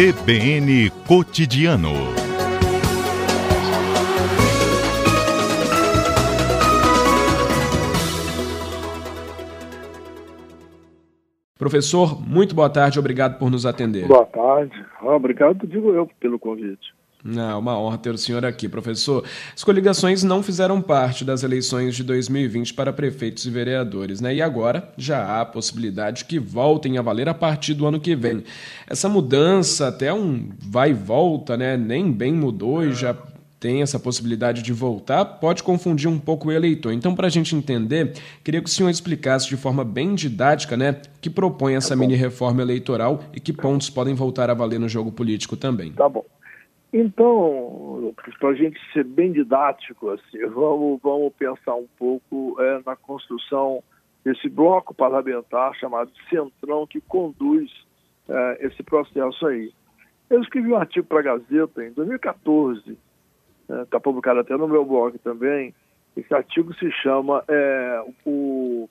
CBN Cotidiano. Professor, muito boa tarde, obrigado por nos atender. Boa tarde. Obrigado, digo eu, pelo convite. Não, uma honra ter o senhor aqui, professor. As coligações não fizeram parte das eleições de 2020 para prefeitos e vereadores, né? E agora já há a possibilidade que voltem a valer a partir do ano que vem. Essa mudança, até um vai e volta, né? Nem bem mudou e já tem essa possibilidade de voltar, pode confundir um pouco o eleitor. Então, para a gente entender, queria que o senhor explicasse de forma bem didática, né, que propõe essa tá mini reforma eleitoral e que pontos podem voltar a valer no jogo político também. Tá bom. Então, para a gente ser bem didático, assim, vamos, vamos pensar um pouco é, na construção desse bloco parlamentar chamado Centrão, que conduz é, esse processo aí. Eu escrevi um artigo para a Gazeta em 2014, está é, publicado até no meu blog também. Esse artigo se chama é, o,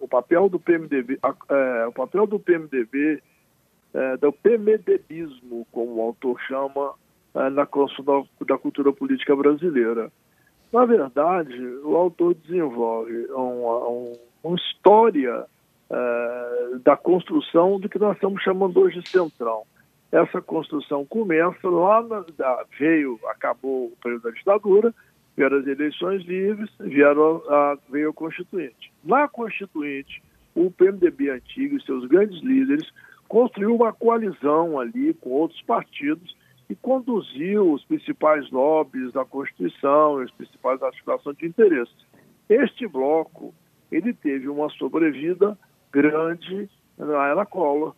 o papel do PMDB, é, o papel do PMDB é, do PMDBismo, como o autor chama, é, na construção da, da, cultura política brasileira. Na verdade, o autor desenvolve uma, uma, história é, da construção do que nós estamos chamando hoje de centrão. Essa construção começa lá, na, da, veio, acabou o período da ditadura, vieram as eleições livres, vieram a, veio a Constituinte. Na Constituinte, o PMDB antigo e seus grandes líderes construiu uma coalizão ali com outros partidos e conduziu os principais lobbies da Constituição, as principais articulações de interesses. Este bloco ele teve uma sobrevida grande na era Collor,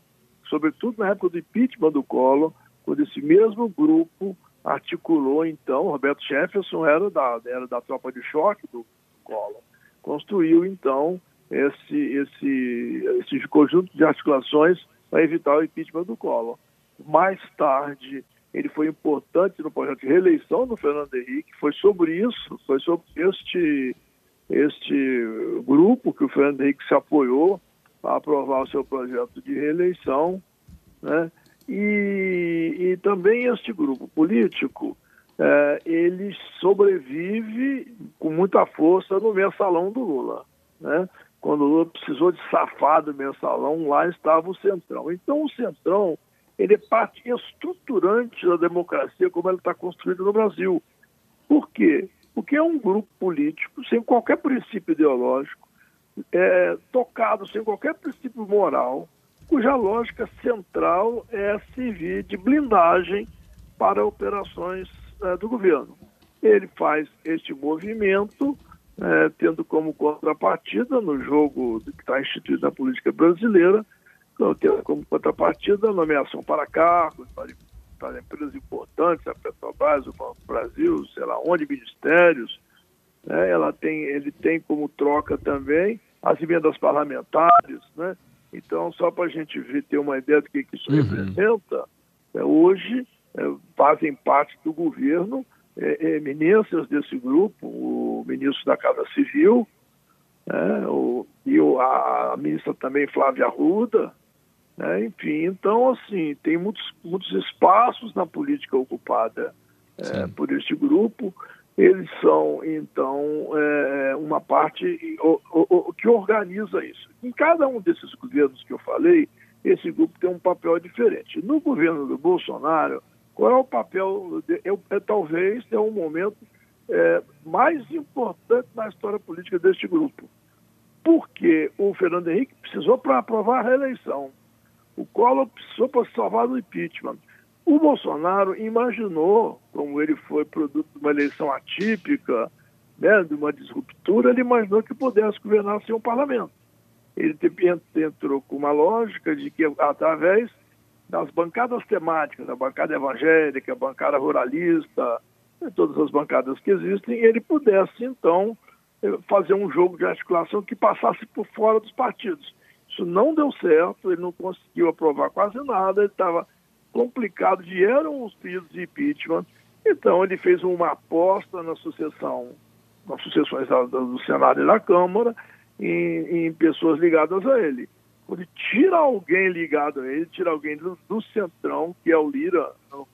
sobretudo na época do impeachment do Collor, quando esse mesmo grupo articulou, então, Roberto Jefferson era da, era da tropa de choque do Collor, construiu, então, esse, esse, esse conjunto de articulações para evitar o impeachment do Collor. Mais tarde, ele foi importante no projeto de reeleição do Fernando Henrique, foi sobre isso, foi sobre este, este grupo que o Fernando Henrique se apoiou para aprovar o seu projeto de reeleição, né? E, e também este grupo político, é, ele sobrevive com muita força no mensalão do Lula, né? Quando o Lula precisou de safar do mensalão, lá estava o Centrão. Então, o Centrão, ele é parte estruturante da democracia como ela está construída no Brasil. Por quê? Porque é um grupo político sem qualquer princípio ideológico, é, tocado sem qualquer princípio moral, cuja lógica central é servir de blindagem para operações é, do governo. Ele faz este movimento é, tendo como contrapartida no jogo que está instituído na política brasileira, tendo como contrapartida a nomeação para cargos, para, para empresas importantes, a Petrobras, o Banco Brasil, sei lá onde, ministérios. Né? Ela tem, ele tem como troca também as emendas parlamentares. Né? Então, só para a gente ver, ter uma ideia do que, que isso uhum. representa, é, hoje é, fazem parte do governo é, eminências desse grupo, o ministro da Casa Civil, né, o, e o, a, a, ministra também Flávia Arruda, né, enfim, então assim, tem muitos, muitos espaços na política ocupada é, por este grupo, eles são, então, é, uma parte o, o, que organiza isso. Em cada um desses governos que eu falei, esse grupo tem um papel diferente. No governo do Bolsonaro, qual é o papel? De, é, é, talvez é um momento é, mais importante na história política deste grupo. Porque o Fernando Henrique precisou para aprovar a reeleição. O Collor precisou para salvar do impeachment. O Bolsonaro imaginou, como ele foi produto de uma eleição atípica, né, de uma disruptura, ele imaginou que pudesse governar sem um parlamento. Ele entrou com uma lógica de que, através das bancadas temáticas, a bancada evangélica, a bancada ruralista, todas as bancadas que existem, ele pudesse, então, eh, fazer um jogo de articulação que passasse por fora dos partidos. Isso não deu certo, ele não conseguiu aprovar quase nada, ele estava complicado, vieram os pedidos de impeachment, então ele fez uma aposta na sucessão, nas sucessões do Senado e da Câmara, em, em pessoas ligadas a ele quando ele tira alguém ligado a ele, tira alguém do, do Centrão, que é o Lira, nós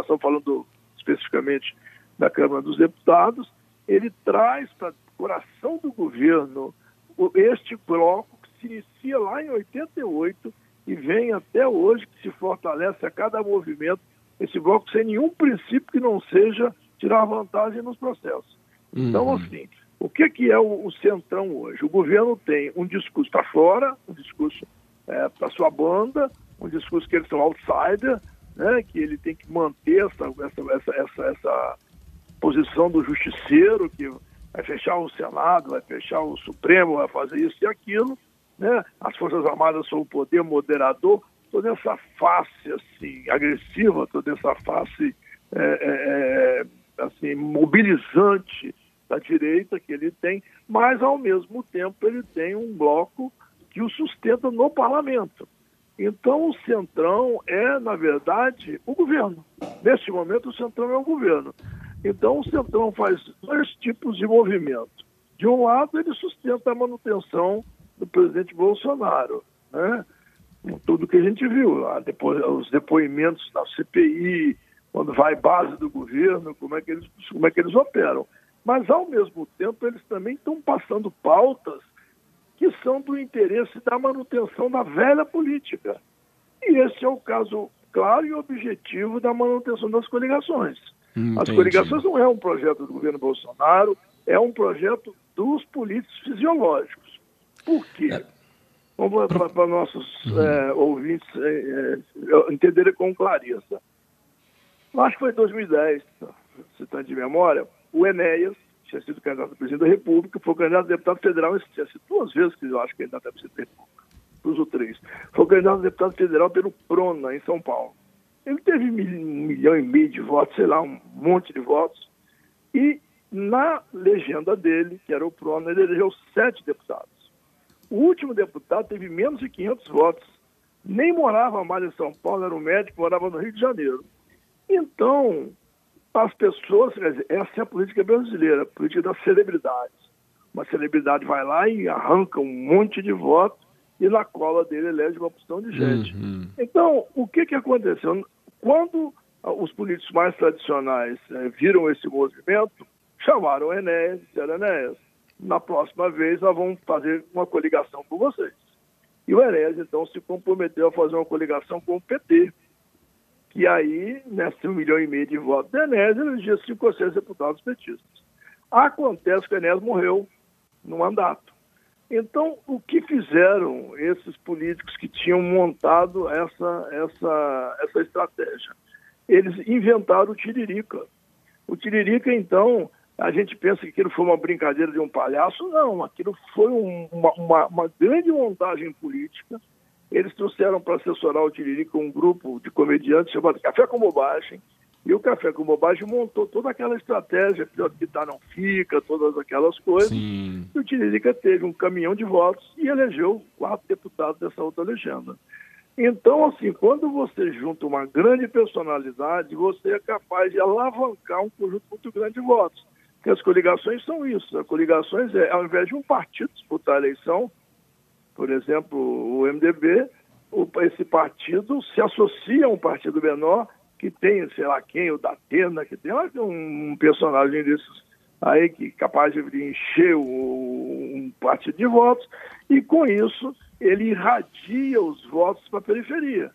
estamos falando especificamente da Câmara dos Deputados, ele traz para o coração do governo este bloco que se inicia lá em 88 e vem até hoje, que se fortalece a cada movimento, esse bloco sem nenhum princípio que não seja tirar vantagem nos processos. Então, uhum. assim, o que, que é o, o Centrão hoje? O governo tem um discurso para fora, um discurso é, para sua banda, um discurso que eles são outsider, né, que ele tem que manter essa, essa, essa, essa, posição do justiceiro, que vai fechar o Senado, vai fechar o Supremo, vai fazer isso e aquilo. Né? As Forças Armadas são o poder moderador, toda essa face assim, agressiva, toda essa face é, é, é assim, mobilizante da direita que ele tem, mas ao mesmo tempo ele tem um bloco que o sustenta no parlamento. Então o Centrão é, na verdade, o governo. Neste momento o Centrão é o governo. Então o Centrão faz dois tipos de movimento. De um lado, ele sustenta a manutenção do presidente Bolsonaro, né? Tudo que a gente viu lá, depois, os depoimentos da CPI, quando vai base do governo, como é que eles, como é que eles operam mas ao mesmo tempo eles também estão passando pautas que são do interesse da manutenção da velha política. E esse é o caso claro e objetivo da manutenção das coligações. As coligações não é um projeto do governo Bolsonaro, é um projeto dos políticos fisiológicos. Por quê? É. Vamos para, para nossos uhum. é, ouvintes é, é, entenderem com clareza. Acho que foi em 2010, citando de memória, o Enéas, tinha sido candidato a presidente da República, foi candidato a deputado federal, tinha sido duas vezes que eu acho que candidato a presidente da República, duas ou três. Foi candidato a deputado federal pelo Prona, em São Paulo. Ele teve um milhão e meio de votos, sei lá, um monte de votos, e na legenda dele, que era o Prona, ele elegeu sete deputados. O último deputado teve menos de 500 votos, nem morava mais em São Paulo, era um médico, morava no Rio de Janeiro. Então, as pessoas, quer dizer, essa é a política brasileira, a política das celebridades. Uma celebridade vai lá e arranca um monte de votos e na cola dele elege uma opção de gente. Uhum. Então, o que, que aconteceu? Quando os políticos mais tradicionais eh, viram esse movimento, chamaram o Enéas e disseram, Enéas, na próxima vez nós vamos fazer uma coligação com vocês. E o Enéas, então, se comprometeu a fazer uma coligação com o PT, que aí, nesse um milhão e meio de votos da Enéas, elegia cinco ou seis deputados petistas. Acontece que o morreu no mandato. Então, o que fizeram esses políticos que tinham montado essa, essa, essa estratégia? Eles inventaram o Tiririca. O Tiririca, então, a gente pensa que aquilo foi uma brincadeira de um palhaço. Não, aquilo foi um, uma, uma, uma grande montagem política eles trouxeram para assessorar o Tiririca um grupo de comediantes chamado Café com Bobagem, e o Café com Bobagem montou toda aquela estratégia, que tá não fica, todas aquelas coisas. Sim. E o Tiririca teve um caminhão de votos e elegeu quatro deputados dessa outra legenda. Então, assim, quando você junta uma grande personalidade, você é capaz de alavancar um conjunto muito grande de votos. Porque as coligações são isso. As coligações é, ao invés de um partido disputar a eleição, por exemplo, o MDB, esse partido se associa a um partido menor que tem, sei lá quem, o Datena, que tem um personagem desses aí que é capaz de encher um partido de votos, e com isso ele irradia os votos para a periferia.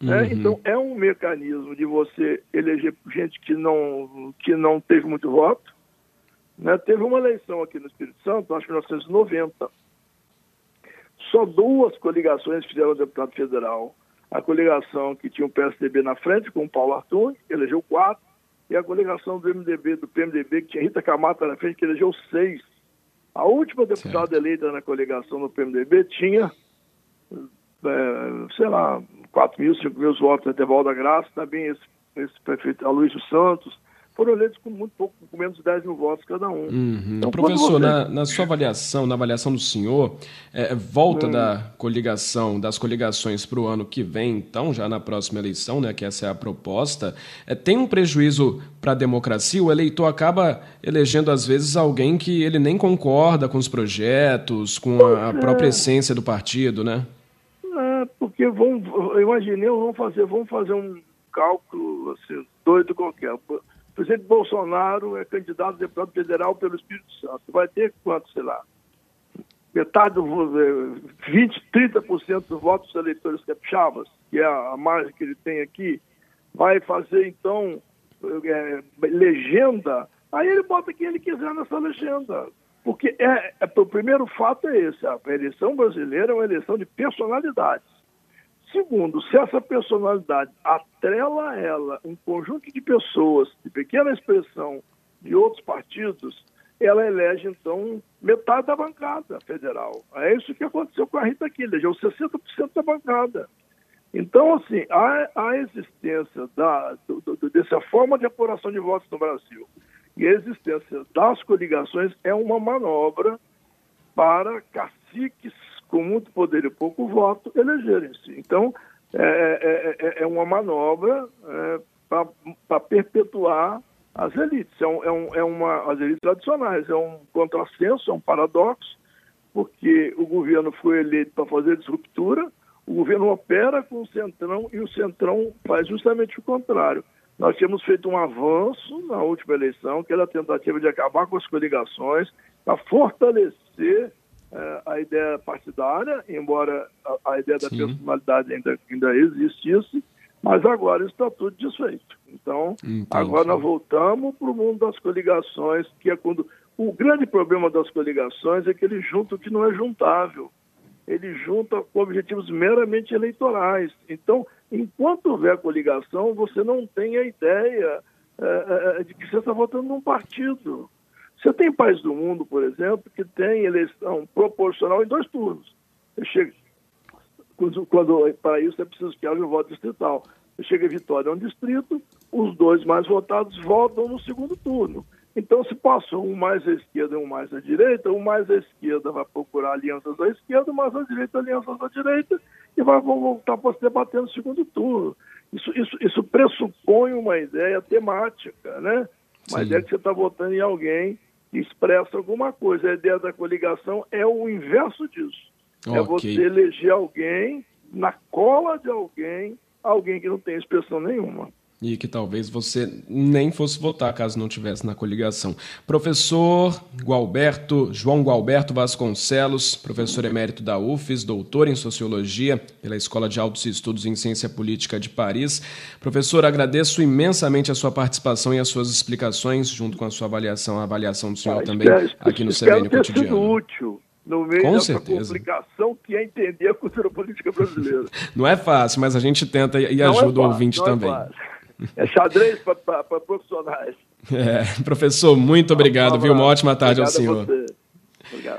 Né? Uhum. Então é um mecanismo de você eleger gente que não, que não teve muito voto. Né? Teve uma eleição aqui no Espírito Santo, acho que em 1990, só duas coligações fizeram deputado federal. A coligação que tinha o PSDB na frente, com o Paulo Arthur, que elegeu quatro, e a coligação do MDB, do PMDB, que tinha Rita Camata na frente, que elegeu seis. A última deputada certo. eleita na coligação do PMDB tinha, é, sei lá, 4 mil, 5 mil votos intervalo da graça, também esse, esse prefeito Aloysio Santos, foram eleitos com muito pouco, com menos de 10 mil votos cada um. Uhum. Então, Professor, você... na, na, sua avaliação, na avaliação do senhor, é, volta hum. da coligação, das coligações para o ano que vem, então, já na próxima eleição, né, que essa é a proposta, é, tem um prejuízo para a democracia? O eleitor acaba elegendo, às vezes, alguém que ele nem concorda com os projetos, com a, a própria essência do partido, né? Porque vamos, imaginemos, vamos fazer, vamos fazer um cálculo assim, doido qualquer. O presidente Bolsonaro é candidato a deputado federal pelo Espírito Santo. Vai ter quanto, sei lá? Metade, 20, 30% dos votos dos eleitores capixabas, que é a margem que ele tem aqui, vai fazer, então, é, legenda, aí ele bota quem ele quiser nessa legenda. Porque é, é, o primeiro fato é esse: a eleição brasileira é uma eleição de personalidades. Segundo, se essa personalidade atrela a ela um conjunto de pessoas de pequena expressão de outros partidos, ela elege, então, metade da bancada federal. É isso que aconteceu com a Rita aqui, elegeu 60% da bancada. Então, assim, a, a existência da, do, do, dessa forma de apuração de votos no Brasil e a existência das coligações é uma manobra para caciques com muito poder e pouco voto elegerem-se. Então, é, é, é, é uma manobra é, para perpetuar as elites. É, é, um, é uma, as elites tradicionais. É um contrassenso, é um paradoxo, porque o governo foi eleito para fazer disruptura, o governo opera com o Centrão e o Centrão faz justamente o contrário. Nós tínhamos feito um avanço na última eleição, que era a tentativa de acabar com as coligações, para fortalecer eh, a ideia partidária, embora a, a ideia da Sim. personalidade ainda, ainda existisse, mas agora está tudo desfeito. Então, Entendi. agora nós voltamos para o mundo das coligações, que é quando. O grande problema das coligações é que ele junta o que não é juntável. Ele junta com objetivos meramente eleitorais. Então, enquanto houver coligação, você não tem a ideia é, de que você está votando num partido. Você tem países do mundo, por exemplo, que tem eleição proporcional em dois turnos. Chega, quando, quando, para isso é preciso que haja um voto distrital. Chega a vitória a um distrito, os dois mais votados votam no segundo turno. Então, se passou um mais à esquerda e um mais à direita, o mais à esquerda vai procurar alianças à esquerda, o mais à direita alianças à direita, e vai voltar para se debater no segundo turno. Isso, isso, isso pressupõe uma ideia temática, né? Uma Sim. ideia que você está votando em alguém expressa alguma coisa. A ideia da coligação é o inverso disso. É okay. É você eleger alguém na cola de alguém, alguém que não tem expressão nenhuma e que talvez você nem fosse votar caso não tivesse na coligação. Professor Gualberto, João Gualberto Vasconcelos, professor emérito da UFES, doutor em Sociologia pela Escola de Altos Estudos em Ciência Política de Paris. Professor, agradeço imensamente a sua participação e as suas explicações, junto com a sua avaliação, a avaliação do senhor ah, também espero, aqui no CBN Cotidiano. Sido útil no meio Com dessa certeza. complicação que é entender a cultura política brasileira. não é fácil, mas a gente tenta e não ajuda é fácil, o ouvinte também. É é xadrez para profissionais. É, professor, muito obrigado, um viu? Uma ótima tarde obrigado ao senhor. Obrigado.